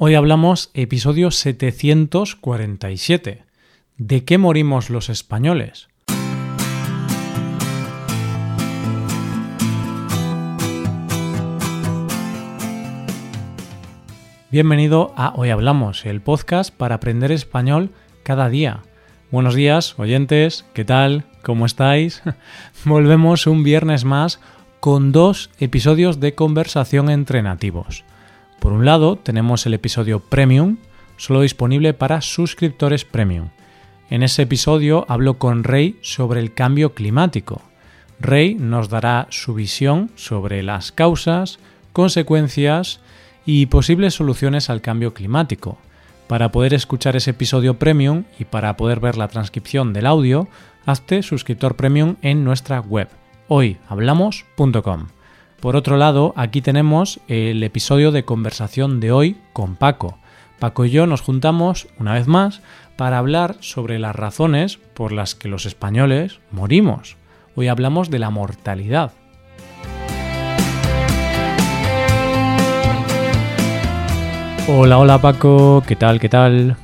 Hoy hablamos episodio 747. ¿De qué morimos los españoles? Bienvenido a Hoy Hablamos, el podcast para aprender español cada día. Buenos días, oyentes, ¿qué tal? ¿Cómo estáis? Volvemos un viernes más con dos episodios de conversación entre nativos. Por un lado, tenemos el episodio Premium, solo disponible para suscriptores Premium. En ese episodio hablo con Rey sobre el cambio climático. Rey nos dará su visión sobre las causas, consecuencias y posibles soluciones al cambio climático. Para poder escuchar ese episodio premium y para poder ver la transcripción del audio, hazte suscriptor premium en nuestra web hoyhablamos.com. Por otro lado, aquí tenemos el episodio de conversación de hoy con Paco. Paco y yo nos juntamos una vez más para hablar sobre las razones por las que los españoles morimos. Hoy hablamos de la mortalidad. Hola, hola Paco, ¿qué tal? ¿Qué tal?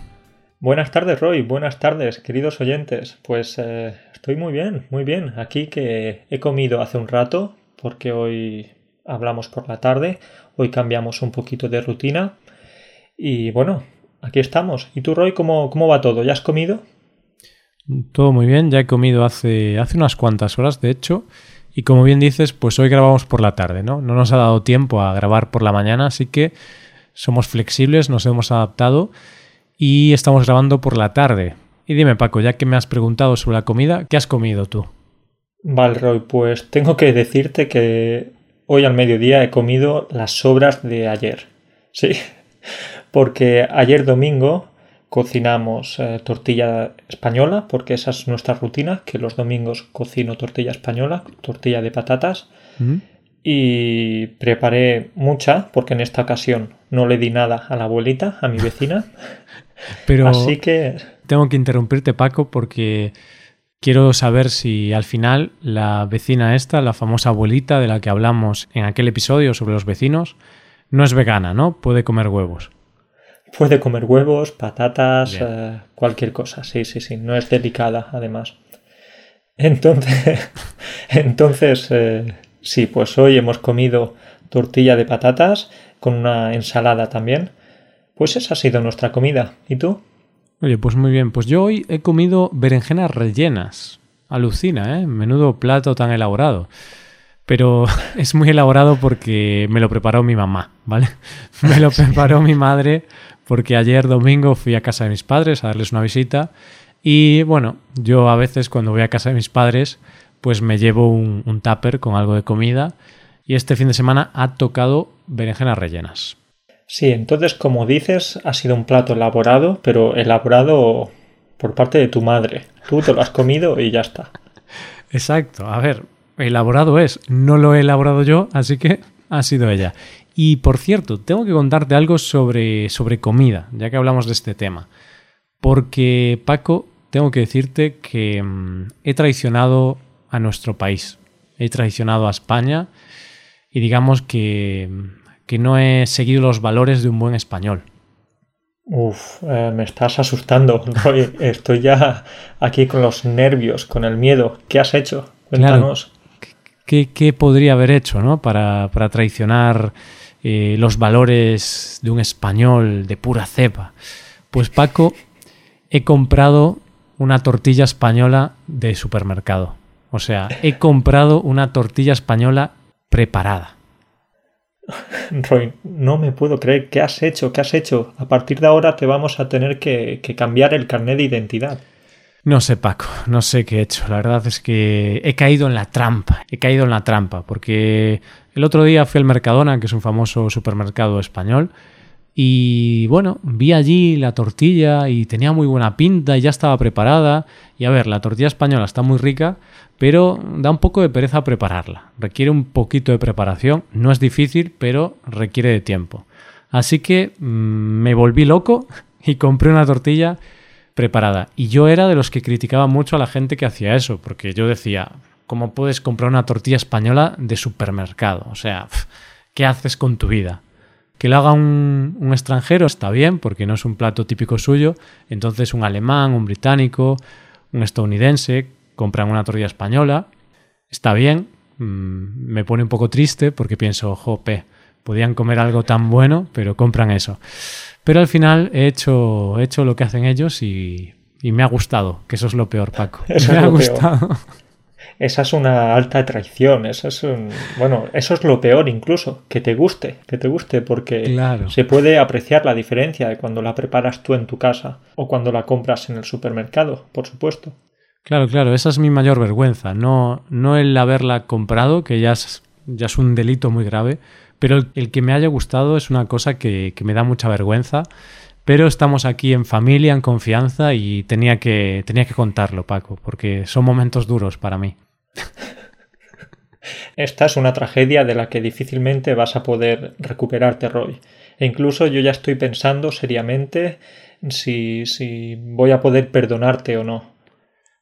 Buenas tardes, Roy. Buenas tardes, queridos oyentes. Pues eh, estoy muy bien, muy bien. Aquí que he comido hace un rato, porque hoy hablamos por la tarde. Hoy cambiamos un poquito de rutina. Y bueno, aquí estamos. ¿Y tú, Roy, cómo, cómo va todo? ¿Ya has comido? Todo muy bien, ya he comido hace, hace unas cuantas horas, de hecho. Y como bien dices, pues hoy grabamos por la tarde, ¿no? No nos ha dado tiempo a grabar por la mañana, así que somos flexibles, nos hemos adaptado y estamos grabando por la tarde. Y dime, Paco, ya que me has preguntado sobre la comida, ¿qué has comido tú? Vale, Roy, pues tengo que decirte que hoy al mediodía he comido las sobras de ayer. Sí, porque ayer domingo cocinamos eh, tortilla española, porque esa es nuestra rutina, que los domingos cocino tortilla española, tortilla de patatas y preparé mucha porque en esta ocasión no le di nada a la abuelita, a mi vecina. Pero Así que tengo que interrumpirte Paco porque quiero saber si al final la vecina esta, la famosa abuelita de la que hablamos en aquel episodio sobre los vecinos, no es vegana, ¿no? Puede comer huevos. Puede comer huevos, patatas, eh, cualquier cosa. Sí, sí, sí. No es delicada, además. Entonces, entonces eh, Sí, pues hoy hemos comido tortilla de patatas con una ensalada también. Pues esa ha sido nuestra comida. ¿Y tú? Oye, pues muy bien. Pues yo hoy he comido berenjenas rellenas. Alucina, ¿eh? Menudo plato tan elaborado. Pero es muy elaborado porque me lo preparó mi mamá, ¿vale? Me lo preparó mi madre porque ayer domingo fui a casa de mis padres a darles una visita y bueno, yo a veces cuando voy a casa de mis padres pues me llevo un, un tupper con algo de comida y este fin de semana ha tocado berenjenas rellenas. Sí, entonces como dices, ha sido un plato elaborado, pero elaborado por parte de tu madre. Tú te lo has comido y ya está. Exacto. A ver, elaborado es. No lo he elaborado yo, así que ha sido ella. Y por cierto, tengo que contarte algo sobre, sobre comida, ya que hablamos de este tema. Porque, Paco, tengo que decirte que mm, he traicionado a nuestro país. He traicionado a España y digamos que, que no he seguido los valores de un buen español. Uf, eh, me estás asustando. Estoy ya aquí con los nervios, con el miedo. ¿Qué has hecho? Cuéntanos. ¿qué, podría haber hecho ¿no? para, para traicionar eh, los valores de un español de pura cepa? Pues Paco, he comprado una tortilla española de supermercado. O sea, he comprado una tortilla española preparada. Roy, no me puedo creer. ¿Qué has hecho? ¿Qué has hecho? A partir de ahora te vamos a tener que, cambiar el carnet de identidad. No sé, Paco, no sé qué he hecho. La verdad es que he caído en la trampa. He caído en la trampa porque el otro día fui al Mercadona, que es un famoso supermercado español, y bueno, vi allí la tortilla y tenía muy buena pinta y ya estaba preparada. Y a ver, la tortilla española está muy rica, pero da un poco de pereza prepararla. Requiere un poquito de preparación. No es difícil, pero requiere de tiempo. Así que mm, me volví loco y compré una tortilla preparada. Y yo era de los que criticaba mucho a la gente que hacía eso, porque yo decía, ¿cómo puedes comprar una tortilla española de supermercado? O sea, ¿qué haces con tu vida? Que lo haga un, un, extranjero está bien, porque no es un plato típico suyo. Entonces un alemán, un británico, un estadounidense compran una tortilla española. Está bien. Mm, me pone un poco triste porque pienso, jope, podían comer algo tan bueno, pero compran eso. Pero al final he hecho, he hecho lo que hacen ellos y, y me ha gustado, que eso es lo peor, Paco. Eso me ha gustado. Esa es una alta traición, eso es un... bueno, eso es lo peor incluso, que te guste, que te guste, porque Claro. se puede apreciar la diferencia de cuando la preparas tú en tu casa o cuando la compras en el supermercado, por supuesto. Claro, claro, esa es mi mayor vergüenza. No, no el haberla comprado, que ya es, ya es un delito muy grave, pero el, el que me haya gustado es una cosa que, que me da mucha vergüenza. Pero estamos aquí en familia, en confianza y tenía que, tenía que contarlo, Paco, porque son momentos duros para mí. Esta es una tragedia de la que difícilmente vas a poder recuperarte, Roy. E incluso yo ya estoy pensando seriamente si, si voy a poder perdonarte o no.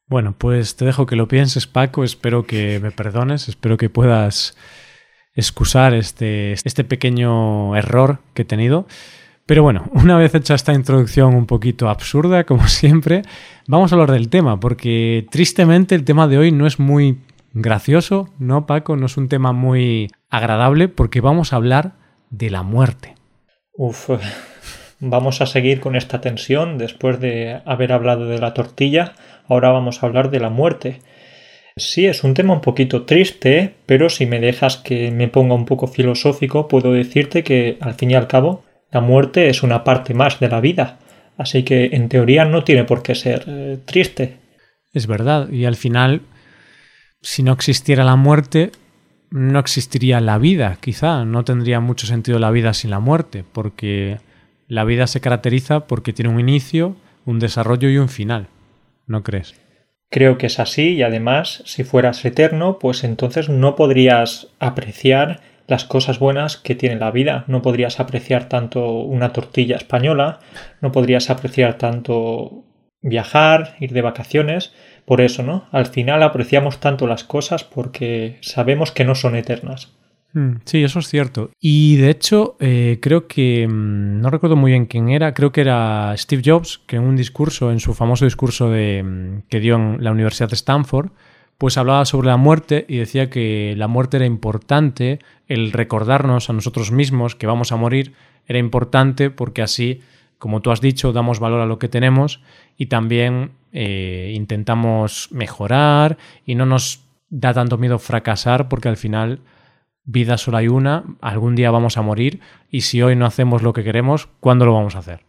Bueno, pues te dejo que lo pienses, Paco. Espero que me perdones, espero que puedas excusar este, este pequeño error que he tenido. Pero bueno, una vez hecha esta introducción un poquito absurda, como siempre, vamos a hablar del tema, porque tristemente el tema de hoy no es muy gracioso, ¿no, Paco? No es un tema muy agradable, porque vamos a hablar de la muerte. Uf, vamos a seguir con esta tensión después de haber hablado de la tortilla. Ahora vamos a hablar de la muerte. Sí, es un tema un poquito triste, pero si me dejas que me ponga un poco filosófico, puedo decirte que al fin y al cabo la muerte es una parte más de la vida, así que en teoría no tiene por qué ser eh, triste. Es verdad, y al final, si no existiera la muerte, no existiría la vida, quizá, no tendría mucho sentido la vida sin la muerte, porque la vida se caracteriza porque tiene un inicio, un desarrollo y un final, ¿no crees? Creo que es así y además, si fueras eterno, pues entonces no podrías apreciar las cosas buenas que tiene la vida. No podrías apreciar tanto una tortilla española, no podrías apreciar tanto viajar, ir de vacaciones. Por eso, ¿no? Al final apreciamos tanto las cosas porque sabemos que no son eternas. Mm, Sí, eso es cierto. Y de hecho, eh, creo que, mm, no recuerdo muy bien quién era, creo que era Steve Jobs, que en un discurso, en su famoso discurso de, mm, que dio en la Universidad de Stanford, pues hablaba sobre la muerte y decía que la muerte era importante, el recordarnos a nosotros mismos que vamos a morir era importante porque así, como tú has dicho, damos valor a lo que tenemos y también eh, intentamos mejorar y no nos da tanto miedo fracasar porque al final vida solo hay una, algún día vamos a morir y si hoy no hacemos lo que queremos, ¿cuándo lo vamos a hacer?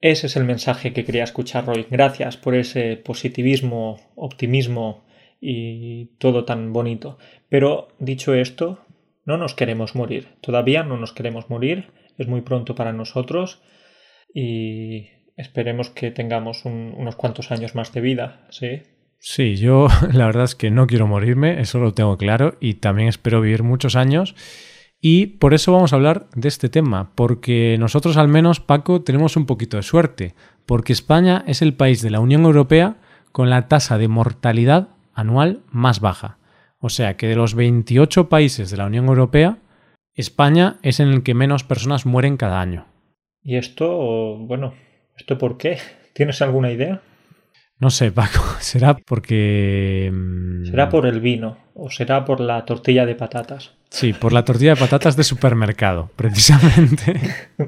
Ese es el mensaje que quería escuchar, Roy. Gracias por ese positivismo, optimismo y todo tan bonito. Pero dicho esto, no nos queremos morir. Todavía no nos queremos morir. Es muy pronto para nosotros y esperemos que tengamos un- unos cuantos años más de vida, ¿sí? Sí, yo la verdad es que no quiero morirme, eso lo tengo claro y también espero vivir muchos años. Y por eso vamos a hablar de este tema, porque nosotros al menos, Paco, tenemos un poquito de suerte, porque España es el país de la Unión Europea con la tasa de mortalidad anual más baja. O sea que de los 28 países de la Unión Europea, España es en el que menos personas mueren cada año. Y esto, bueno, ¿esto por qué? ¿Tienes alguna idea? No sé, Paco, será porque... mm, ¿Será por el vino o será por la tortilla de patatas? Sí, por la tortilla de patatas de supermercado, precisamente.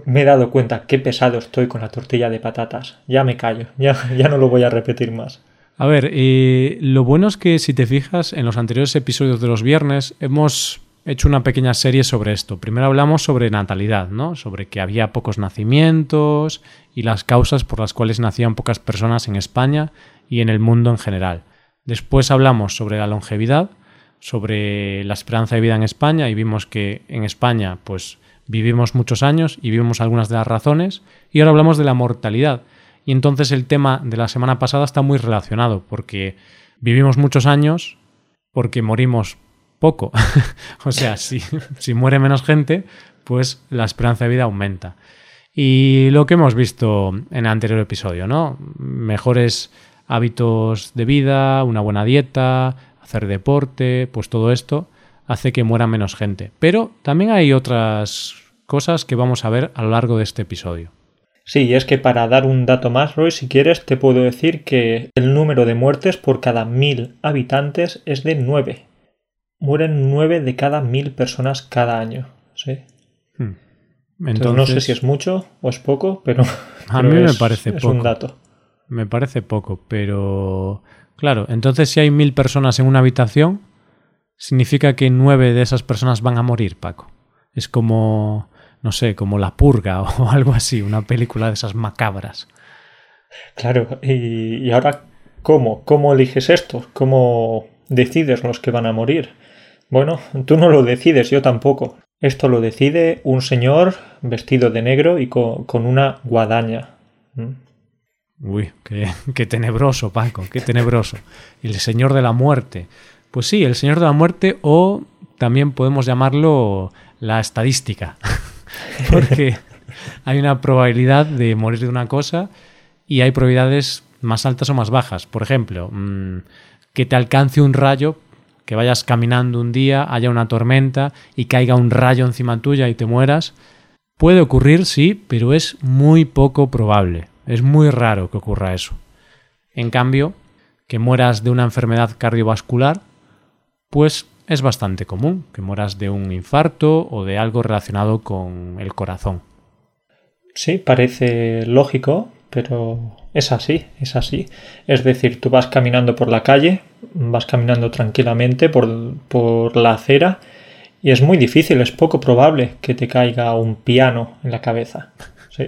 Me he dado cuenta qué pesado estoy con la tortilla de patatas. Ya me callo, ya, ya no lo voy a repetir más. A ver, eh, lo bueno es que si te fijas, en los anteriores episodios de los viernes hemos hecho una pequeña serie sobre esto. Primero hablamos sobre natalidad, ¿no? Sobre que había pocos nacimientos y las causas por las cuales nacían pocas personas en España y en el mundo en general. Después hablamos sobre la longevidad, sobre la esperanza de vida en España y vimos que en España pues vivimos muchos años y vimos algunas de las razones y ahora hablamos de la mortalidad. Y entonces el tema de la semana pasada está muy relacionado porque vivimos muchos años porque morimos poco. o sea, si, si muere menos gente, pues la esperanza de vida aumenta. Y lo que hemos visto en el anterior episodio, ¿no? Mejores hábitos de vida, una buena dieta, hacer deporte, pues todo esto hace que muera menos gente. Pero también hay otras cosas que vamos a ver a lo largo de este episodio. Sí, y es que para dar un dato más, Roy, si quieres, te puedo decir que el número de muertes por cada mil habitantes es de nueve. Mueren nueve de cada mil personas cada año. ¿sí? Hmm. Entonces, no sé si es mucho o es poco, pero a mí me parece es poco. un dato. Me parece poco, pero claro, entonces si hay mil personas en una habitación, significa que nueve de esas personas van a morir, Paco. Es como no sé, como La Purga o algo así, una película de esas macabras. Claro, y, ahora, ¿cómo? ¿Cómo eliges esto? ¿Cómo decides los que van a morir? Bueno, tú no lo decides, yo tampoco. Esto lo decide un señor vestido de negro y con, una guadaña. ¿Mm? Uy, qué, qué, tenebroso, Paco, qué tenebroso. El señor de la muerte. Pues sí, el señor de la muerte o también podemos llamarlo la estadística. porque hay una probabilidad de morir de una cosa y hay probabilidades más altas o más bajas. Por ejemplo, mm, que te alcance un rayo, que vayas caminando un día, haya una tormenta y caiga un rayo encima tuya y te mueras. Puede ocurrir, sí, pero es muy poco probable. Es muy raro que ocurra eso. En cambio, que mueras de una enfermedad cardiovascular, pues es bastante común que mueras de un infarto o de algo relacionado con el corazón. Sí, parece lógico, pero es así, es así. Es decir, tú vas caminando por la calle, vas caminando tranquilamente por, por la acera y es muy difícil, es poco probable que te caiga un piano en la cabeza. Sí.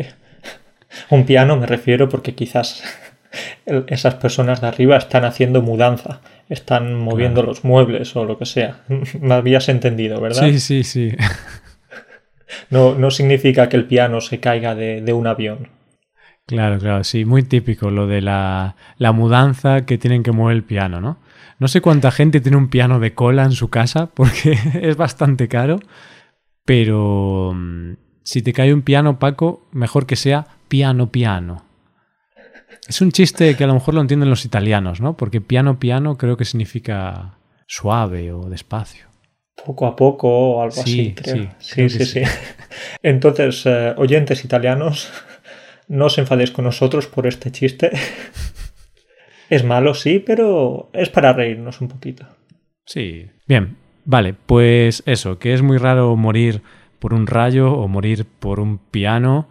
Un piano me refiero porque quizás esas personas de arriba están haciendo mudanza están moviendo los muebles o lo que sea. Me habías entendido, ¿verdad? Sí, sí, sí. No, no significa que el piano se caiga de, un avión. Claro, claro, sí, muy típico lo de la, la, mudanza que tienen que mover el piano, ¿no? No sé cuánta gente tiene un piano de cola en su casa porque es bastante caro, pero mm, si te cae un piano, Paco, mejor que sea piano piano. Es un chiste que a lo mejor lo entienden los italianos, ¿no? Porque piano piano creo que significa suave o despacio. Poco a poco o algo así, creo. Sí, sí, sí. Entonces, eh, oyentes italianos, no os enfadéis con nosotros por este chiste. es malo, sí, pero es para reírnos un poquito. Sí. Bien, vale, pues eso, que es muy raro morir por un rayo o morir por un piano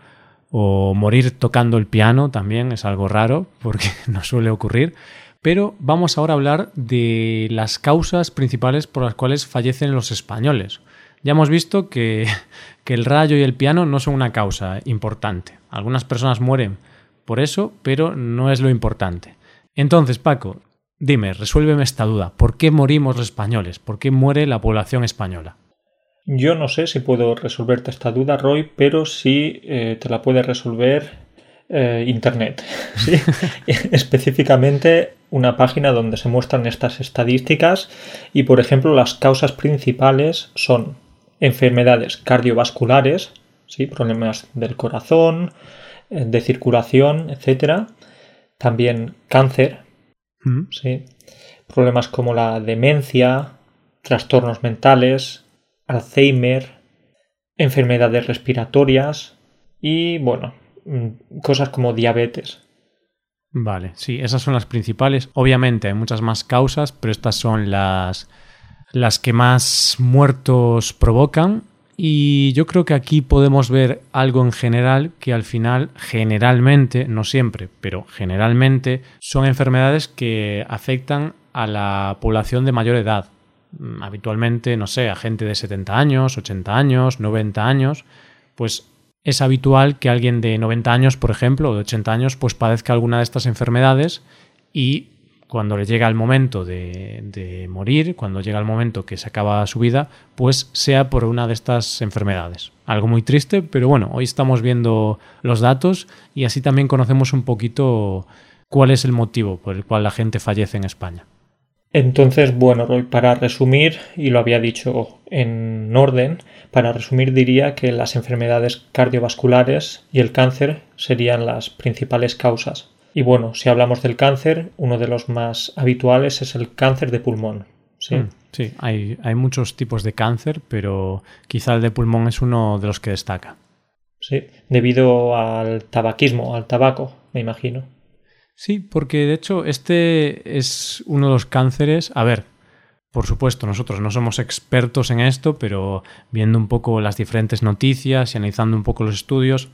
o morir tocando el piano también es algo raro porque no suele ocurrir. Pero vamos ahora a hablar de las causas principales por las cuales fallecen los españoles. Ya hemos visto que, que el rayo y el piano no son una causa importante. Algunas personas mueren por eso, pero no es lo importante. Entonces, Paco, dime, resuélveme esta duda. ¿Por qué morimos los españoles? ¿Por qué muere la población española? Yo no sé si puedo resolverte esta duda, Roy, pero sí eh, te la puede resolver eh, Internet. Específicamente una página donde se muestran estas estadísticas y, por ejemplo, las causas principales son enfermedades cardiovasculares, ¿sí? problemas del corazón, eh, de circulación, etc. También cáncer, mm. ¿sí? problemas como la demencia, trastornos mentales, Alzheimer, enfermedades respiratorias y, bueno, mm, cosas como diabetes. Vale, sí, esas son las principales. Obviamente hay muchas más causas, pero estas son las, las que más muertos provocan. Y yo creo que aquí podemos ver algo en general que al final, generalmente, no siempre, pero generalmente, son enfermedades que afectan a la población de mayor edad. Mm, habitualmente, no sé, a gente de 70 años, 80 años, 90 años, pues es habitual que alguien de 90 años, por ejemplo, o de 80 años, pues padezca alguna de estas enfermedades y cuando le llega el momento de, de, morir, cuando llega el momento que se acaba su vida, pues sea por una de estas enfermedades. Algo muy triste, pero bueno, hoy estamos viendo los datos y así también conocemos un poquito cuál es el motivo por el cual la gente fallece en España. Entonces, bueno, Roy, para resumir, y lo había dicho en orden, para resumir diría que las enfermedades cardiovasculares y el cáncer serían las principales causas. Y bueno, si hablamos del cáncer, uno de los más habituales es el cáncer de pulmón. Sí, mm, Sí, hay, hay muchos tipos de cáncer, pero quizá el de pulmón es uno de los que destaca. Sí, debido al tabaquismo, al tabaco, me imagino. Sí, porque de hecho este es uno de los cánceres. A ver, por supuesto, nosotros no somos expertos en esto, pero viendo un poco las diferentes noticias y analizando un poco los estudios,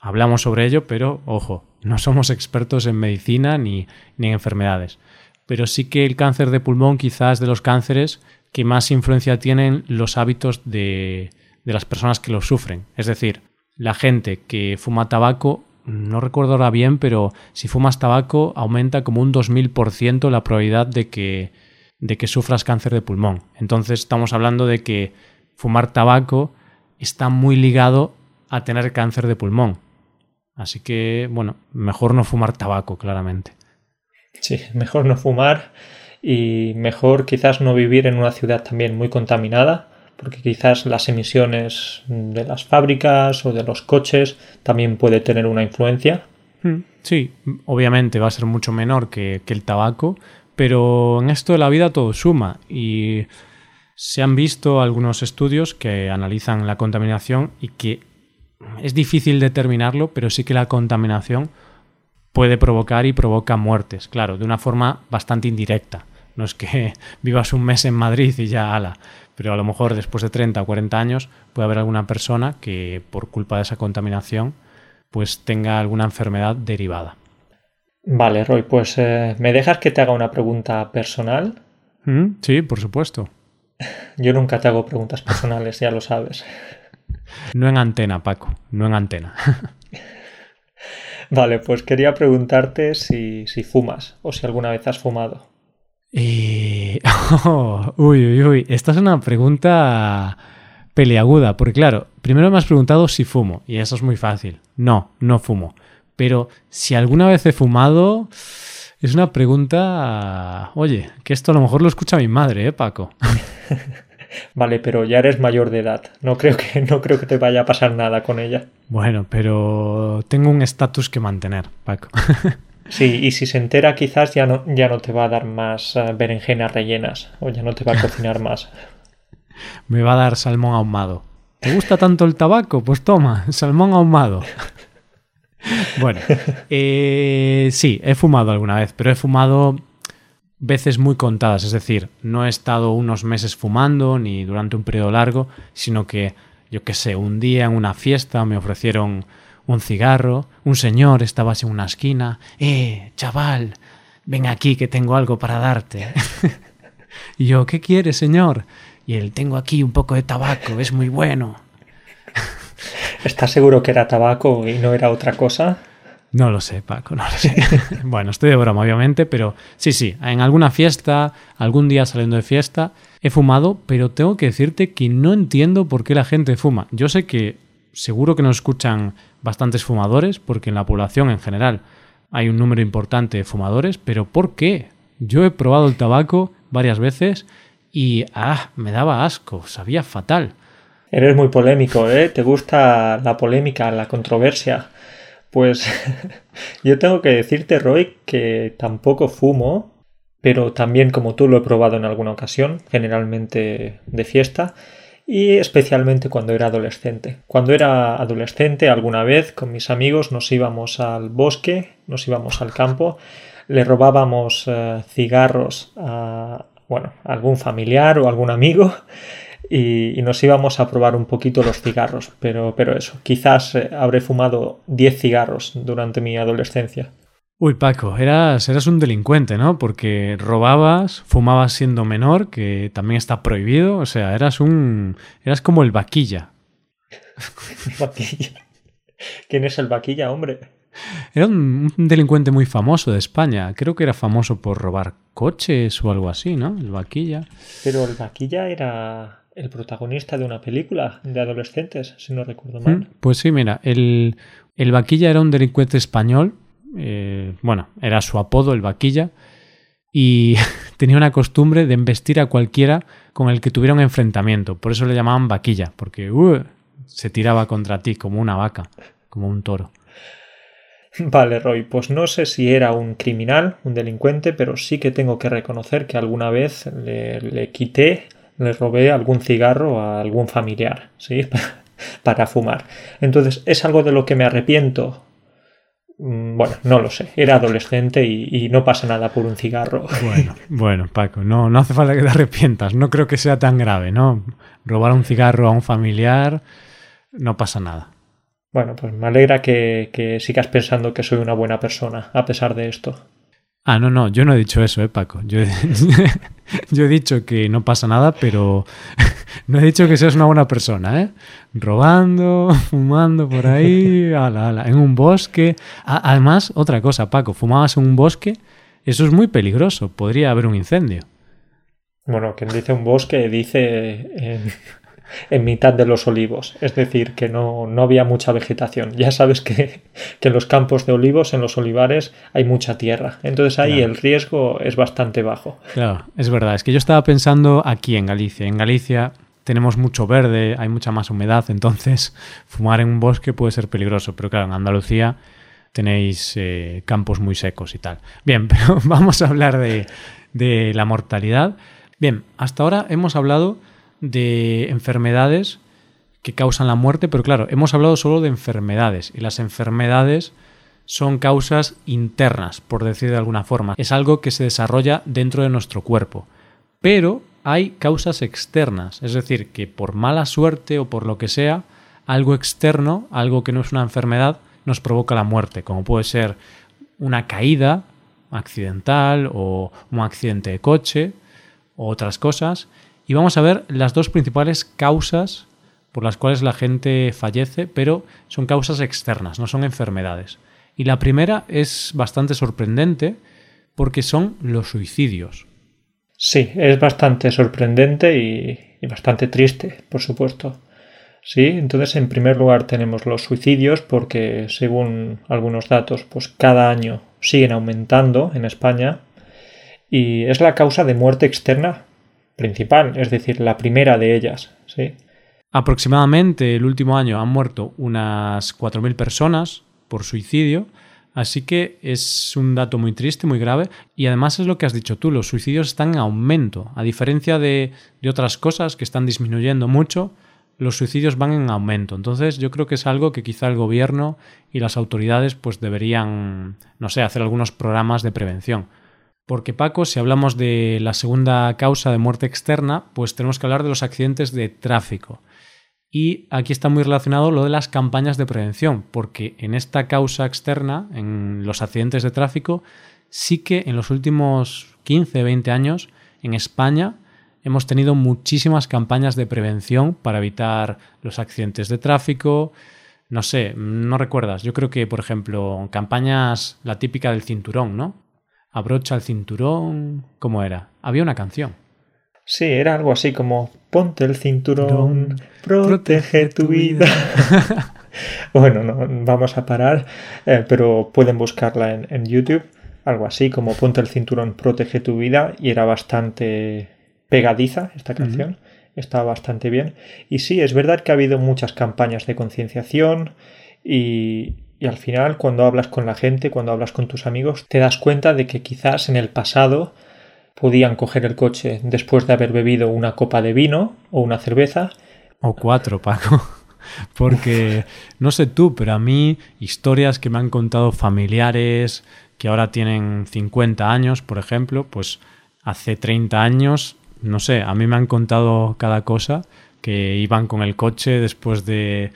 hablamos sobre ello, pero ojo, no somos expertos en medicina ni, en enfermedades. Pero sí que el cáncer de pulmón quizás de los cánceres que más influencia tienen los hábitos de, de las personas que lo sufren. Es decir, la gente que fuma tabaco no recuerdo ahora bien, pero si fumas tabaco aumenta como un 2000% la probabilidad de que, de que sufras cáncer de pulmón. Entonces estamos hablando de que fumar tabaco está muy ligado a tener cáncer de pulmón. Así que, bueno, mejor no fumar tabaco, claramente. Sí, mejor no fumar y mejor quizás no vivir en una ciudad también muy contaminada porque quizás las emisiones de las fábricas o de los coches también puede tener una influencia. Hmm, sí, obviamente va a ser mucho menor que, el tabaco, pero en esto de la vida todo suma y se han visto algunos estudios que analizan la contaminación y que es difícil determinarlo, pero sí que la contaminación puede provocar y provoca muertes, claro, de una forma bastante indirecta. No es que vivas un mes en Madrid y ya ala, pero a lo mejor después de 30 o 40 años puede haber alguna persona que por culpa de esa contaminación pues tenga alguna enfermedad derivada. Vale, Roy, pues eh, ¿me dejas que te haga una pregunta personal? Mm, sí, por supuesto. Yo nunca te hago preguntas personales, ya lo sabes. No en antena, Paco, no en antena. vale, pues quería preguntarte si, si fumas o si alguna vez has fumado. Y... uy, uy, uy. Esta es una pregunta peleaguda, porque claro, primero me has preguntado si fumo, y eso es muy fácil. No, no fumo. Pero si alguna vez he fumado, es una pregunta... Oye, que esto a lo mejor lo escucha mi madre, ¿eh, Paco? vale, pero ya eres mayor de edad. No creo que, no creo que te vaya a pasar nada con ella. Bueno, pero tengo un estatus que mantener, Paco. Sí, y si se entera quizás ya no, ya no te va a dar más eh, berenjenas rellenas o ya no te va a cocinar más. Me va a dar salmón ahumado. ¿Te gusta tanto el tabaco? Pues toma, salmón ahumado. bueno, eh, sí, he fumado alguna vez, pero he fumado veces muy contadas, es decir, no he estado unos meses fumando ni durante un periodo largo, sino que, yo qué sé, un día en una fiesta me ofrecieron un cigarro, un señor estaba en una esquina, ¡eh, chaval! Ven aquí que tengo algo para darte. y yo, ¿qué quiere, señor? Y él, tengo aquí un poco de tabaco, es muy bueno. ¿Estás seguro que era tabaco y no era otra cosa? No lo sé, Paco, no lo sé. bueno, estoy de broma, obviamente, pero sí, sí, en alguna fiesta, algún día saliendo de fiesta, he fumado, pero tengo que decirte que no entiendo por qué la gente fuma. Yo sé que seguro que nos escuchan bastantes fumadores, porque en la población en general hay un número importante de fumadores, pero ¿por qué? Yo he probado el tabaco varias veces y ah, me daba asco, sabía fatal. Eres muy polémico, ¿eh? ¿Te gusta la polémica, la controversia? Pues yo tengo que decirte, Roy, que tampoco fumo, pero también como tú lo he probado en alguna ocasión, generalmente de fiesta, y especialmente cuando era adolescente. Cuando era adolescente, alguna vez con mis amigos nos íbamos al bosque, nos íbamos al campo, le robábamos eh, cigarros a, bueno, algún familiar o algún amigo y, nos íbamos a probar un poquito los cigarros. Pero, pero eso, quizás eh, habré fumado 10 cigarros durante mi adolescencia. Uy, Paco, eras, eras un delincuente, ¿no? Porque robabas, fumabas siendo menor, que también está prohibido. O sea, eras un. Eras como el vaquilla. vaquilla. ¿Quién es el vaquilla, hombre? Era un, delincuente muy famoso de España. Creo que era famoso por robar coches o algo así, ¿no? El vaquilla. Pero el vaquilla era el protagonista de una película de adolescentes, si no recuerdo mal. Mm, pues sí, mira, el, el vaquilla era un delincuente español eh, bueno, era su apodo, el vaquilla, y tenía una costumbre de embestir a cualquiera con el que tuviera un enfrentamiento. Por eso le llamaban vaquilla, porque uh, se tiraba contra ti como una vaca, como un toro. Vale, Roy, pues no sé si era un criminal, un delincuente, pero sí que tengo que reconocer que alguna vez le, le quité, le robé algún cigarro a algún familiar, ¿sí? Para fumar. Entonces, ¿es algo de lo que me arrepiento? Mm, bueno, no lo sé. Era adolescente y, no pasa nada por un cigarro. Bueno, bueno, Paco, no, no hace falta que te arrepientas. No creo que sea tan grave, ¿no? Robar un cigarro a un familiar no pasa nada. Bueno, pues me alegra que, que sigas pensando que soy una buena persona, a pesar de esto. Ah, no, no, yo no he dicho eso, eh, Paco. Yo he, dicho que no pasa nada, pero no he dicho que seas una buena persona, ¿eh? Robando, fumando por ahí, ala, ala, en un bosque. Además, otra cosa, Paco, fumabas en un bosque, eso es muy peligroso, podría haber un incendio. Bueno, quien dice un bosque dice en mitad de los olivos, es decir, que no, no había mucha vegetación. Ya sabes que, que, en los campos de olivos, en los olivares, hay mucha tierra, entonces ahí el riesgo es bastante bajo. Claro, es verdad, es que yo estaba pensando aquí en Galicia. En Galicia tenemos mucho verde, hay mucha más humedad, entonces fumar en un bosque puede ser peligroso, pero claro, en Andalucía tenéis eh, campos muy secos y tal. Bien, pero vamos a hablar de, de la mortalidad. Bien, hasta ahora hemos hablado de enfermedades que causan la muerte, pero claro, hemos hablado solo de enfermedades y las enfermedades son causas internas, por decir de alguna forma. Es algo que se desarrolla dentro de nuestro cuerpo. Pero hay causas externas, es decir, que por mala suerte o por lo que sea, algo externo, algo que no es una enfermedad, nos provoca la muerte, como puede ser una caída accidental o un accidente de coche o otras cosas y vamos a ver las dos principales causas por las cuales la gente fallece, pero son causas externas, no son enfermedades. Y la primera es bastante sorprendente porque son los suicidios. Sí, es bastante sorprendente y, bastante triste, por supuesto. Sí, entonces en primer lugar tenemos los suicidios porque según algunos datos, pues cada año siguen aumentando en España y es la causa de muerte externa principal, es decir, la primera de ellas. ¿sí? Aproximadamente el último año han muerto unas 4.000 personas por suicidio, así que es un dato muy triste, muy grave, y además es lo que has dicho tú, los suicidios están en aumento, a diferencia de, de otras cosas que están disminuyendo mucho, los suicidios van en aumento. Entonces yo creo que es algo que quizá el gobierno y las autoridades pues deberían, no sé, hacer algunos programas de prevención. Porque Paco, si hablamos de la segunda causa de muerte externa, pues tenemos que hablar de los accidentes de tráfico. Y aquí está muy relacionado lo de las campañas de prevención, porque en esta causa externa, en los accidentes de tráfico, sí que en los últimos 15, 20 años, en España, hemos tenido muchísimas campañas de prevención para evitar los accidentes de tráfico. No sé, no recuerdas. Yo creo que, por ejemplo, campañas, la típica del cinturón, ¿no? Abrocha el cinturón. ¿Cómo era? Había una canción. Sí, era algo así como ponte el cinturón, protege tu vida. bueno, no vamos a parar, eh, pero pueden buscarla en, YouTube. Algo así como ponte el cinturón, protege tu vida. Y era bastante pegadiza esta canción. Estaba bastante bien. Y sí, es verdad que ha habido muchas campañas de concienciación y, y al final, cuando hablas con la gente, cuando hablas con tus amigos, te das cuenta de que quizás en el pasado podían coger el coche después de haber bebido una copa de vino o una cerveza. O cuatro, Paco. Porque, no sé tú, pero a mí historias que me han contado familiares que ahora tienen 50 años, por ejemplo, pues hace 30 años, no sé, a mí me han contado cada cosa, que iban con el coche después de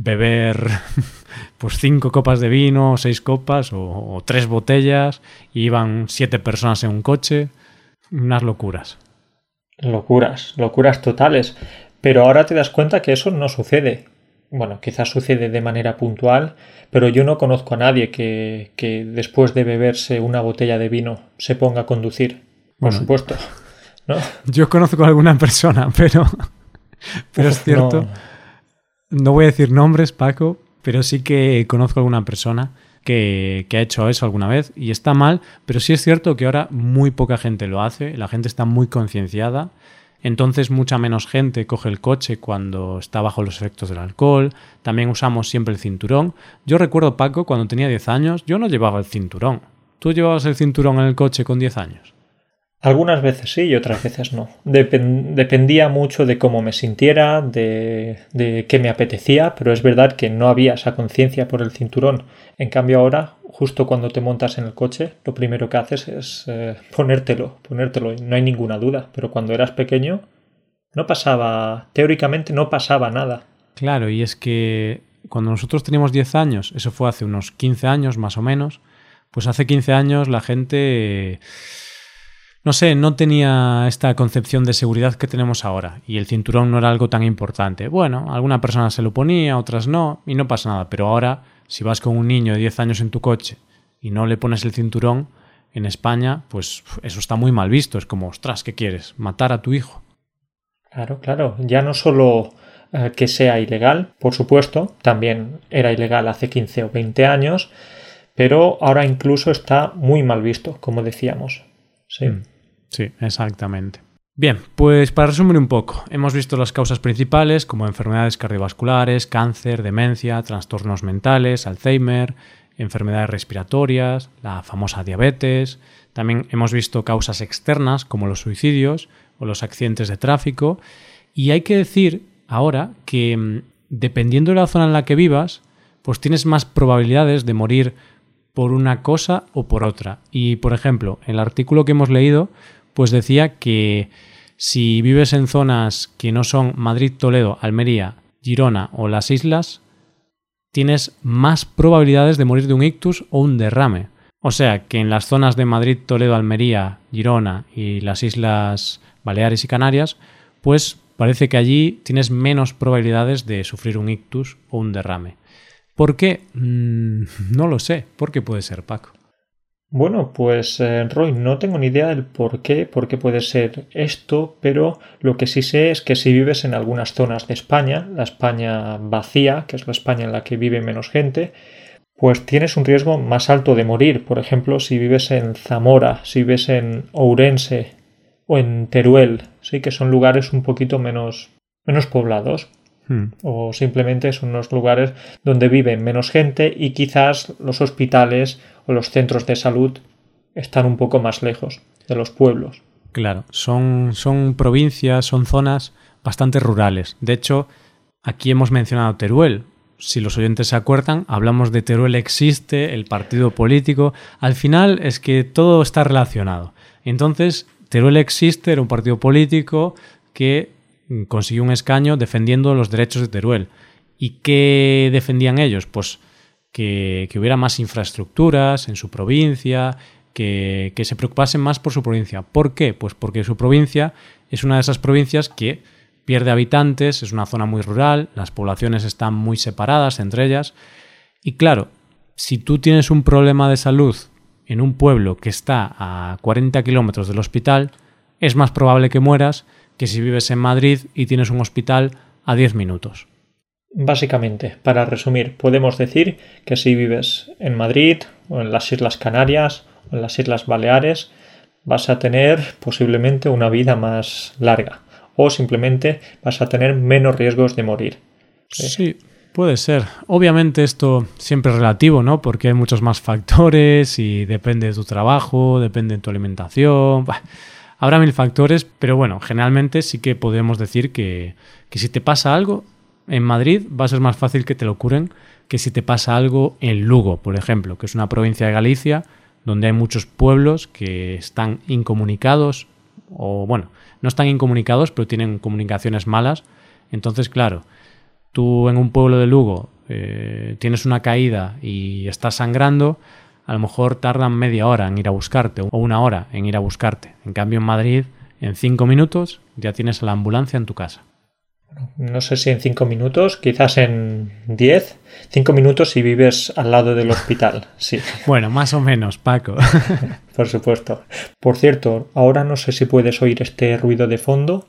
beber pues cinco copas de vino, seis copas o, tres botellas y iban siete personas en un coche. Unas locuras. Locuras, locuras totales. Pero ahora te das cuenta que eso no sucede. Bueno, quizás sucede de manera puntual, pero yo no conozco a nadie que, que después de beberse una botella de vino se ponga a conducir. Por supuesto. ¿no? Yo conozco a alguna persona, pero, pero es cierto. No voy a decir nombres, Paco, pero sí que conozco a alguna persona que, ha hecho eso alguna vez y está mal, pero sí es cierto que ahora muy poca gente lo hace, la gente está muy concienciada Entonces mucha menos gente coge el coche cuando está bajo los efectos del alcohol. También usamos siempre el cinturón. Yo recuerdo, Paco, cuando tenía 10 años, yo no llevaba el cinturón. ¿Tú llevabas el cinturón en el coche con 10 años? Algunas veces sí y otras veces no. dependía mucho de cómo me sintiera, de, de qué me apetecía, pero es verdad que no había esa conciencia por el cinturón. En cambio ahora, justo cuando te montas en el coche, lo primero que haces es eh, ponértelo, ponértelo, no hay ninguna duda. Pero cuando eras pequeño, no pasaba, teóricamente no pasaba nada. Claro, y es que cuando nosotros teníamos 10 años, eso fue hace unos 15 años más o menos, pues hace 15 años la gente no sé, no tenía esta concepción de seguridad que tenemos ahora y el cinturón no era algo tan importante. Bueno, alguna persona se lo ponía, otras no, y no pasa nada, pero ahora si vas con un niño de 10 años en tu coche y no le pones el cinturón, en España, pues eso está muy mal visto, es como, ostras, ¿qué quieres? ¿Matar a tu hijo? Claro, claro, ya no solo eh, que sea ilegal, por supuesto, también era ilegal hace 15 o 20 años, pero ahora incluso está muy mal visto, como decíamos. Sí. Mm. Sí, exactamente. Bien, pues para resumir un poco, hemos visto las causas principales como enfermedades cardiovasculares, cáncer, demencia, trastornos mentales, Alzheimer, enfermedades respiratorias, la famosa diabetes. También hemos visto causas externas como los suicidios o los accidentes de tráfico. Y hay que decir ahora que mm, dependiendo de la zona en la que vivas, pues tienes más probabilidades de morir por una cosa o por otra. Y por ejemplo, el artículo que hemos leído, pues decía que si vives en zonas que no son Madrid, Toledo, Almería, Girona o las islas, tienes más probabilidades de morir de un ictus o un derrame. O sea que en las zonas de Madrid, Toledo, Almería, Girona y las islas Baleares y Canarias, pues parece que allí tienes menos probabilidades de sufrir un ictus o un derrame. ¿Por qué? Mm, no lo sé. ¿Por qué puede ser, Paco? Bueno, pues eh, Roy, no tengo ni idea del por qué, por qué puede ser esto, pero lo que sí sé es que si vives en algunas zonas de España, la España vacía, que es la España en la que vive menos gente, pues tienes un riesgo más alto de morir. Por ejemplo, si vives en Zamora, si vives en Ourense o en Teruel, sí que son lugares un poquito menos, menos poblados. Hmm. O simplemente son unos lugares donde vive menos gente y quizás los hospitales o los centros de salud están un poco más lejos de los pueblos. Claro, son, son provincias, son zonas bastante rurales. De hecho, aquí hemos mencionado Teruel. Si los oyentes se acuerdan, hablamos de Teruel existe, el partido político. Al final es que todo está relacionado. Entonces, Teruel existe, era un partido político que consiguió un escaño defendiendo los derechos de Teruel. ¿Y qué defendían ellos? Pues que, hubiera más infraestructuras en su provincia, que, que, se preocupasen más por su provincia. ¿Por qué? Pues porque su provincia es una de esas provincias que pierde habitantes, es una zona muy rural, las poblaciones están muy separadas entre ellas. Y claro, si tú tienes un problema de salud en un pueblo que está a 40 kilómetros del hospital, es más probable que mueras que si vives en Madrid y tienes un hospital a 10 minutos. Básicamente, para resumir, podemos decir que si vives en Madrid o en las Islas Canarias o en las Islas Baleares, vas a tener posiblemente una vida más larga o simplemente vas a tener menos riesgos de morir. Sí, puede ser. Obviamente esto siempre es relativo, ¿no? Porque hay muchos más factores y depende de tu trabajo, depende de tu alimentación. Habrá mil factores, pero bueno, generalmente sí que podemos decir que, que si te pasa algo en Madrid, va a ser más fácil que te lo curen que si te pasa algo en Lugo, por ejemplo, que es una provincia de Galicia donde hay muchos pueblos que están incomunicados o bueno, no están incomunicados, pero tienen comunicaciones malas. Entonces, claro, tú en un pueblo de Lugo eh, tienes una caída y estás sangrando, a lo mejor tardan media hora en ir a buscarte o una hora en ir a buscarte. En cambio, en Madrid, en cinco minutos ya tienes la ambulancia en tu casa. No sé si en cinco minutos, quizás en diez. Cinco minutos si vives al lado del hospital, sí. Bueno, más o menos, Paco. Por supuesto. Por cierto, ahora no sé si puedes oír este ruido de fondo.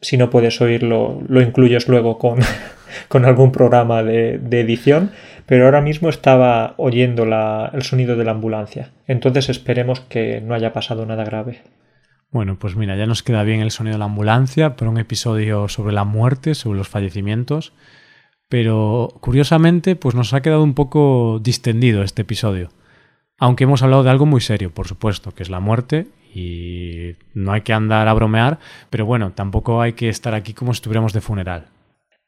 Si no puedes oírlo, lo incluyes luego con, con algún programa de, edición, pero ahora mismo estaba oyendo el sonido de la ambulancia. Entonces esperemos que no haya pasado nada grave. Bueno, pues mira, ya nos queda bien el sonido de la ambulancia para un episodio sobre la muerte, sobre los fallecimientos. Pero curiosamente, pues nos ha quedado un poco distendido este episodio. Aunque hemos hablado de algo muy serio, por supuesto, que es la muerte y no hay que andar a bromear, pero bueno, tampoco hay que estar aquí como si estuviéramos de funeral.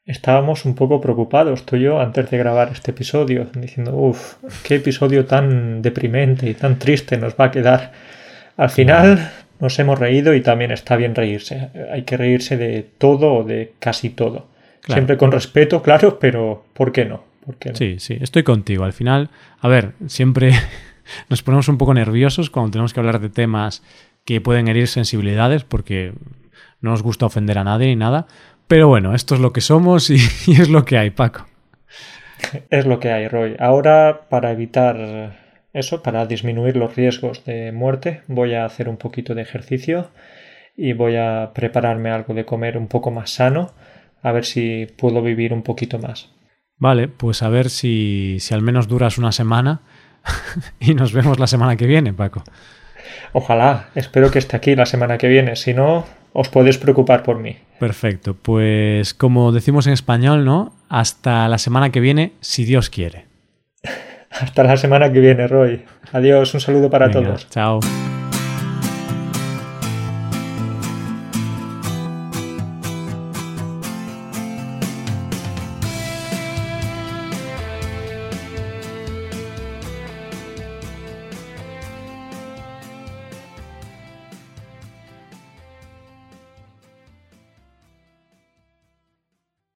Estábamos un poco preocupados, tú y yo, antes de grabar este episodio, diciendo, uff, qué episodio tan deprimente y tan triste nos va a quedar. Al final nos hemos reído y también está bien reírse. Hay que reírse de todo o de casi todo. Siempre con respeto, claro, pero ¿por qué no? ¿por qué no? Sí, sí, estoy contigo. Al final, a ver, siempre nos ponemos un poco nerviosos cuando tenemos que hablar de temas que pueden herir sensibilidades porque no nos gusta ofender a nadie ni nada. Pero bueno, esto es lo que somos y, y es lo que hay, Paco. Es lo que hay, Roy. Ahora, para evitar eso, para disminuir los riesgos de muerte, voy a hacer un poquito de ejercicio y voy a prepararme algo de comer un poco más sano, a ver si puedo vivir un poquito más. Vale, pues a ver si, si al menos duras una semana y nos vemos la semana que viene, Paco. Ojalá, espero que esté aquí la semana que viene, si no, os podéis preocupar por mí. Perfecto, pues como decimos en español, ¿no? Hasta la semana que viene, si Dios quiere. Hasta la semana que viene, Roy. Adiós, un saludo para todos. Chao.